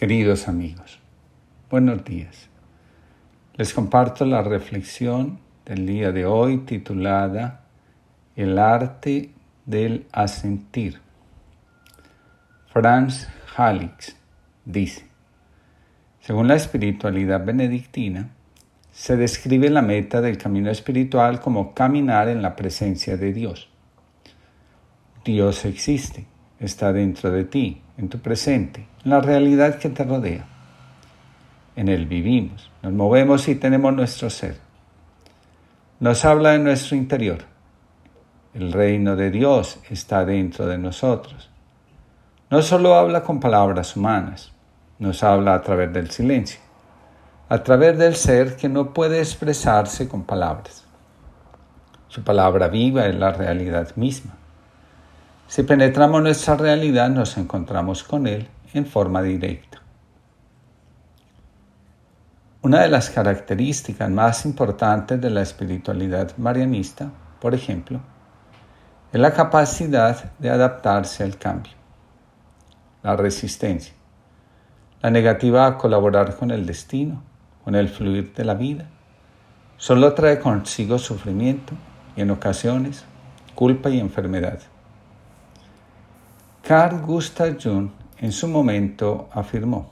Queridos amigos, buenos días. Les comparto la reflexión del día de hoy titulada El arte del asentir. Franz Halix dice, según la espiritualidad benedictina, se describe la meta del camino espiritual como caminar en la presencia de Dios. Dios existe, está dentro de ti, en tu presente, en la realidad que te rodea. En Él vivimos, nos movemos y tenemos nuestro ser. Nos habla en nuestro interior. El reino de Dios está dentro de nosotros. No solo habla con palabras humanas, nos habla a través del silencio, a través del ser que no puede expresarse con palabras. Su palabra viva es la realidad misma. Si penetramos nuestra realidad nos encontramos con Él en forma directa. Una de las características más importantes de la espiritualidad marianista, por ejemplo, es la capacidad de adaptarse al cambio, la resistencia, la negativa a colaborar con el destino, con el fluir de la vida, solo trae consigo sufrimiento y en ocasiones culpa y enfermedad. Carl Gustav Jung en su momento afirmó,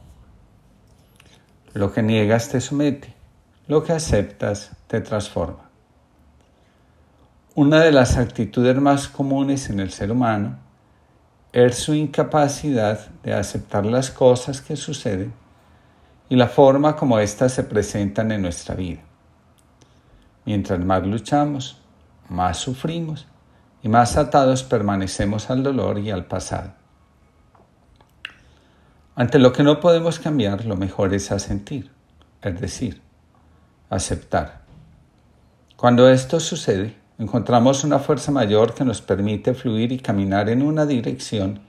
lo que niegas te somete, lo que aceptas te transforma. Una de las actitudes más comunes en el ser humano es su incapacidad de aceptar las cosas que suceden y la forma como éstas se presentan en nuestra vida. Mientras más luchamos, más sufrimos y más atados permanecemos al dolor y al pasado. Ante lo que no podemos cambiar, lo mejor es asentir, es decir, aceptar. Cuando esto sucede, encontramos una fuerza mayor que nos permite fluir y caminar en una dirección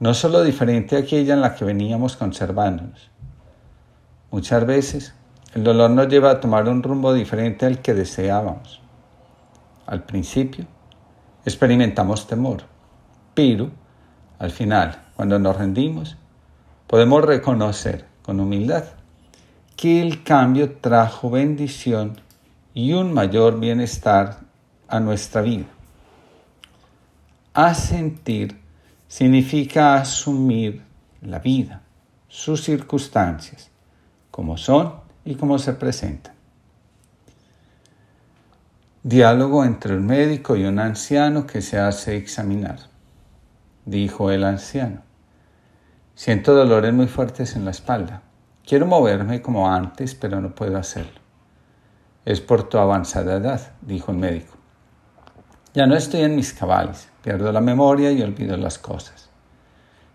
no solo diferente a aquella en la que veníamos conservándonos. Muchas veces el dolor nos lleva a tomar un rumbo diferente al que deseábamos. Al principio, experimentamos temor, pero al final, cuando nos rendimos, podemos reconocer con humildad que el cambio trajo bendición y un mayor bienestar a nuestra vida. Asentir significa asumir la vida, sus circunstancias, como son y como se presentan. Diálogo entre un médico y un anciano que se hace examinar. Dijo el anciano, siento dolores muy fuertes en la espalda. Quiero moverme como antes, pero no puedo hacerlo. Es por tu avanzada edad, dijo el médico. Ya no estoy en mis cabales, pierdo la memoria y olvido las cosas.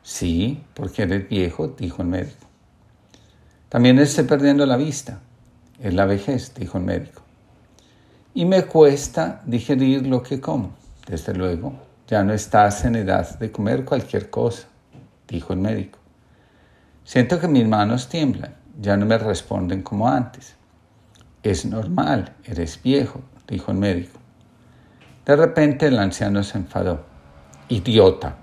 Sí, porque eres viejo, dijo el médico. También estoy perdiendo la vista. Es la vejez, dijo el médico y me cuesta digerir lo que como. Desde luego, ya no estás en edad de comer cualquier cosa, dijo el médico. Siento que mis manos tiemblan, ya no me responden como antes. Es normal, eres viejo, dijo el médico. De repente el anciano se enfadó. Idiota.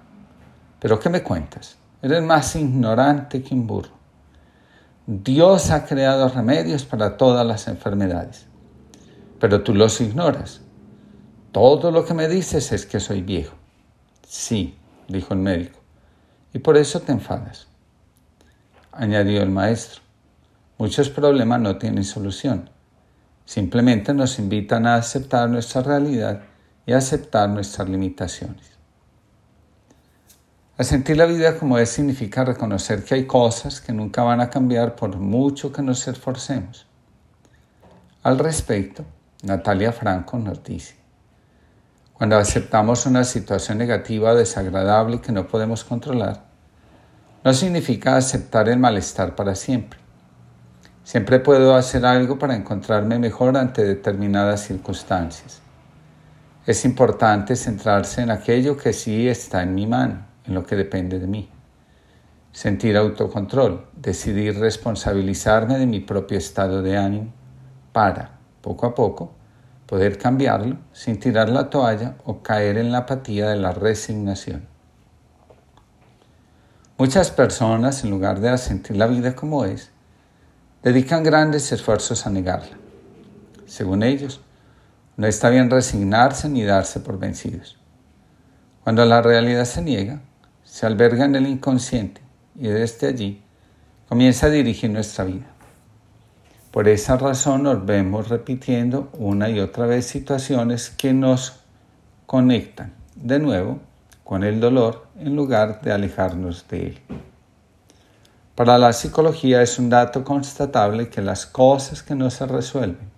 ¿Pero qué me cuentas? Eres más ignorante que un burro. Dios ha creado remedios para todas las enfermedades pero tú los ignoras. Todo lo que me dices es que soy viejo. Sí, dijo el médico, y por eso te enfadas. Añadió el maestro, muchos problemas no tienen solución. Simplemente nos invitan a aceptar nuestra realidad y a aceptar nuestras limitaciones. A sentir la vida como es significa reconocer que hay cosas que nunca van a cambiar por mucho que nos esforcemos. Al respecto, Natalia Franco nos dice, cuando aceptamos una situación negativa desagradable que no podemos controlar, no significa aceptar el malestar para siempre. Siempre puedo hacer algo para encontrarme mejor ante determinadas circunstancias. Es importante centrarse en aquello que sí está en mi mano, en lo que depende de mí. Sentir autocontrol, decidir responsabilizarme de mi propio estado de ánimo para, poco a poco, poder cambiarlo sin tirar la toalla o caer en la apatía de la resignación. Muchas personas, en lugar de sentir la vida como es, dedican grandes esfuerzos a negarla. Según ellos, no está bien resignarse ni darse por vencidos. Cuando la realidad se niega, se alberga en el inconsciente y desde allí comienza a dirigir nuestra vida. Por esa razón nos vemos repitiendo una y otra vez situaciones que nos conectan de nuevo con el dolor en lugar de alejarnos de él. Para la psicología es un dato constatable que las cosas que no se resuelven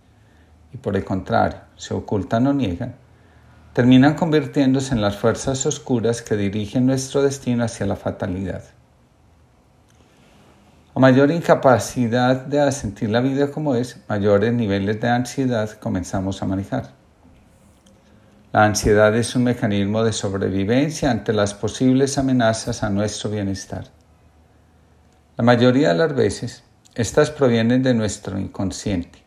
y por el contrario se ocultan o niegan, terminan convirtiéndose en las fuerzas oscuras que dirigen nuestro destino hacia la fatalidad. A mayor incapacidad de sentir la vida como es, mayores niveles de ansiedad comenzamos a manejar. La ansiedad es un mecanismo de sobrevivencia ante las posibles amenazas a nuestro bienestar. La mayoría de las veces, estas provienen de nuestro inconsciente,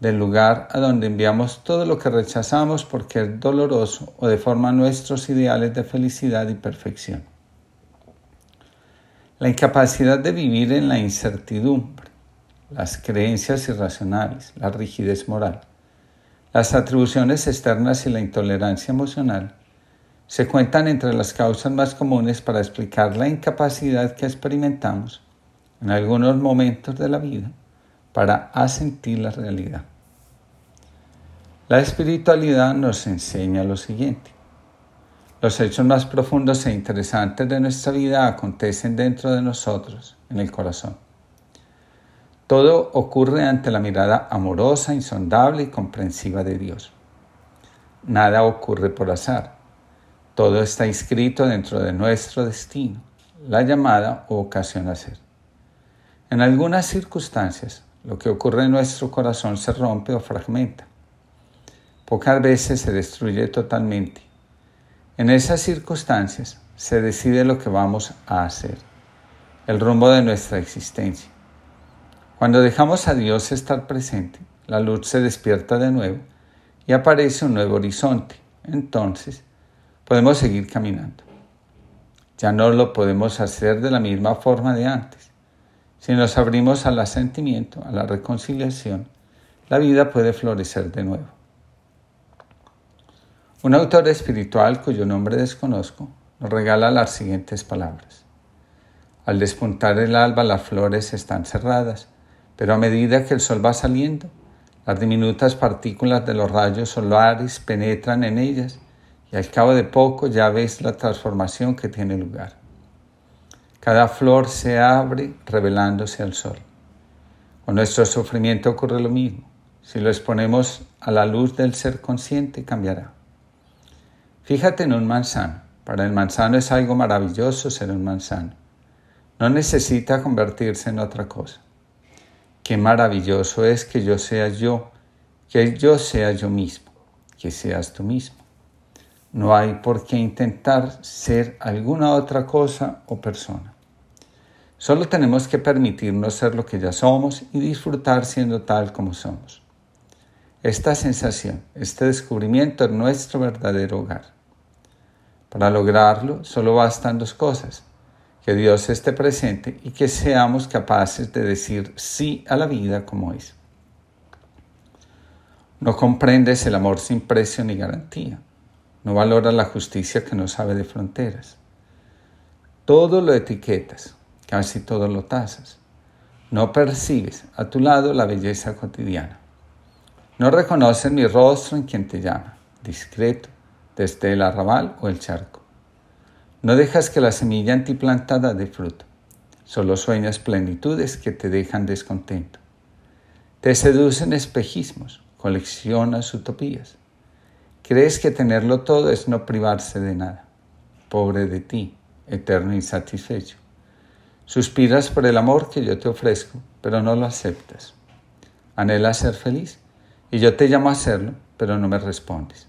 del lugar a donde enviamos todo lo que rechazamos porque es doloroso o deforma nuestros ideales de felicidad y perfección. La incapacidad de vivir en la incertidumbre, las creencias irracionales, la rigidez moral, las atribuciones externas y la intolerancia emocional se cuentan entre las causas más comunes para explicar la incapacidad que experimentamos en algunos momentos de la vida para asentir la realidad. La espiritualidad nos enseña lo siguiente. Los hechos más profundos e interesantes de nuestra vida acontecen dentro de nosotros, en el corazón. Todo ocurre ante la mirada amorosa, insondable y comprensiva de Dios. Nada ocurre por azar. Todo está inscrito dentro de nuestro destino, la llamada o ocasión a ser. En algunas circunstancias, lo que ocurre en nuestro corazón se rompe o fragmenta. Pocas veces se destruye totalmente en esas circunstancias se decide lo que vamos a hacer, el rumbo de nuestra existencia. Cuando dejamos a Dios estar presente, la luz se despierta de nuevo y aparece un nuevo horizonte. Entonces, podemos seguir caminando. Ya no lo podemos hacer de la misma forma de antes. Si nos abrimos al asentimiento, a la reconciliación, la vida puede florecer de nuevo. Un autor espiritual cuyo nombre desconozco nos regala las siguientes palabras. Al despuntar el alba las flores están cerradas, pero a medida que el sol va saliendo, las diminutas partículas de los rayos solares penetran en ellas y al cabo de poco ya ves la transformación que tiene lugar. Cada flor se abre revelándose al sol. Con nuestro sufrimiento ocurre lo mismo. Si lo exponemos a la luz del ser consciente, cambiará. Fíjate en un manzano. Para el manzano es algo maravilloso ser un manzano. No necesita convertirse en otra cosa. Qué maravilloso es que yo sea yo, que yo sea yo mismo, que seas tú mismo. No hay por qué intentar ser alguna otra cosa o persona. Solo tenemos que permitirnos ser lo que ya somos y disfrutar siendo tal como somos. Esta sensación, este descubrimiento es nuestro verdadero hogar. Para lograrlo solo bastan dos cosas, que Dios esté presente y que seamos capaces de decir sí a la vida como es. No comprendes el amor sin precio ni garantía. No valoras la justicia que no sabe de fronteras. Todo lo etiquetas, casi todo lo tasas. No percibes a tu lado la belleza cotidiana. No reconoces mi rostro en quien te llama, discreto, desde el arrabal o el charco. No dejas que la semilla antiplantada dé fruto, solo sueñas plenitudes que te dejan descontento. Te seducen espejismos, coleccionas utopías. Crees que tenerlo todo es no privarse de nada. Pobre de ti, eterno insatisfecho. Suspiras por el amor que yo te ofrezco, pero no lo aceptas. Anhelas ser feliz y yo te llamo a hacerlo, pero no me respondes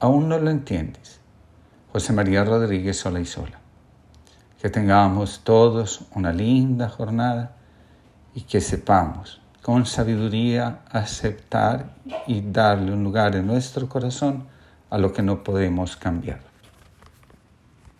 aún no lo entiendes. José María Rodríguez sola y sola. Que tengamos todos una linda jornada y que sepamos con sabiduría aceptar y darle un lugar en nuestro corazón a lo que no podemos cambiar.